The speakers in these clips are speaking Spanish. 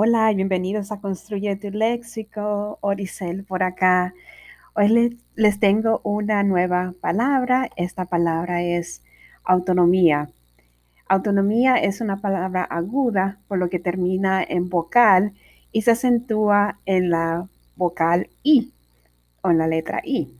Hola bienvenidos a Construye tu Léxico. Oricel por acá. Hoy les, tengo una nueva palabra. Esta palabra es autonomía. Autonomía es una palabra aguda, por lo que termina en vocal y se acentúa en la vocal I o en la letra I.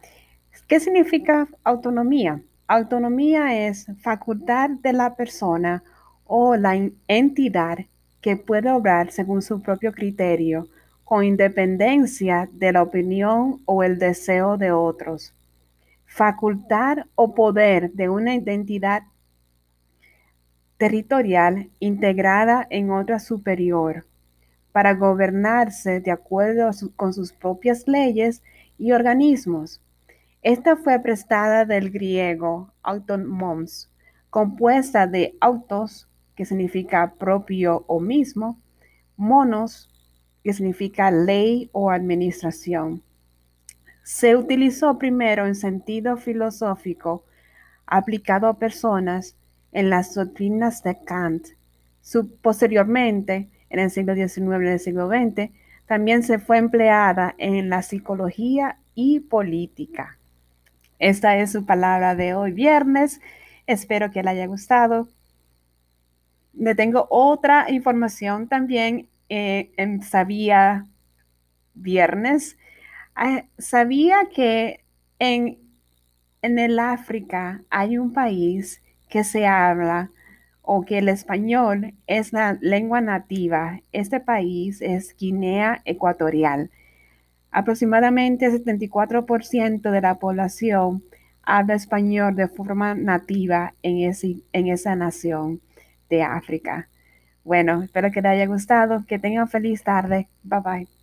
¿Qué significa autonomía? Autonomía es facultad de la persona o la entidad que puede obrar según su propio criterio, con independencia de la opinión o el deseo de otros. Facultad o poder de una identidad territorial integrada en otra superior para gobernarse de acuerdo con sus propias leyes y organismos. Esta fue prestada del griego automons, compuesta de autos, que significa propio o mismo, monos, que significa ley o administración. Se utilizó primero en sentido filosófico aplicado a personas en las doctrinas de Kant. posteriormente, en el siglo XIX y el siglo XX, también se fue empleada en la psicología y política. Esta es su palabra de hoy viernes. Espero que le haya gustado. Le tengo otra información también eh, en Sabía Viernes. Ah, sabía que en, en el África hay un país que se habla o que el español es la lengua nativa. Este país es Guinea Ecuatorial. Aproximadamente el 74% de la población habla español de forma nativa en, en esa nación de África. Bueno, espero que te haya gustado, que tengan feliz tarde. Bye bye.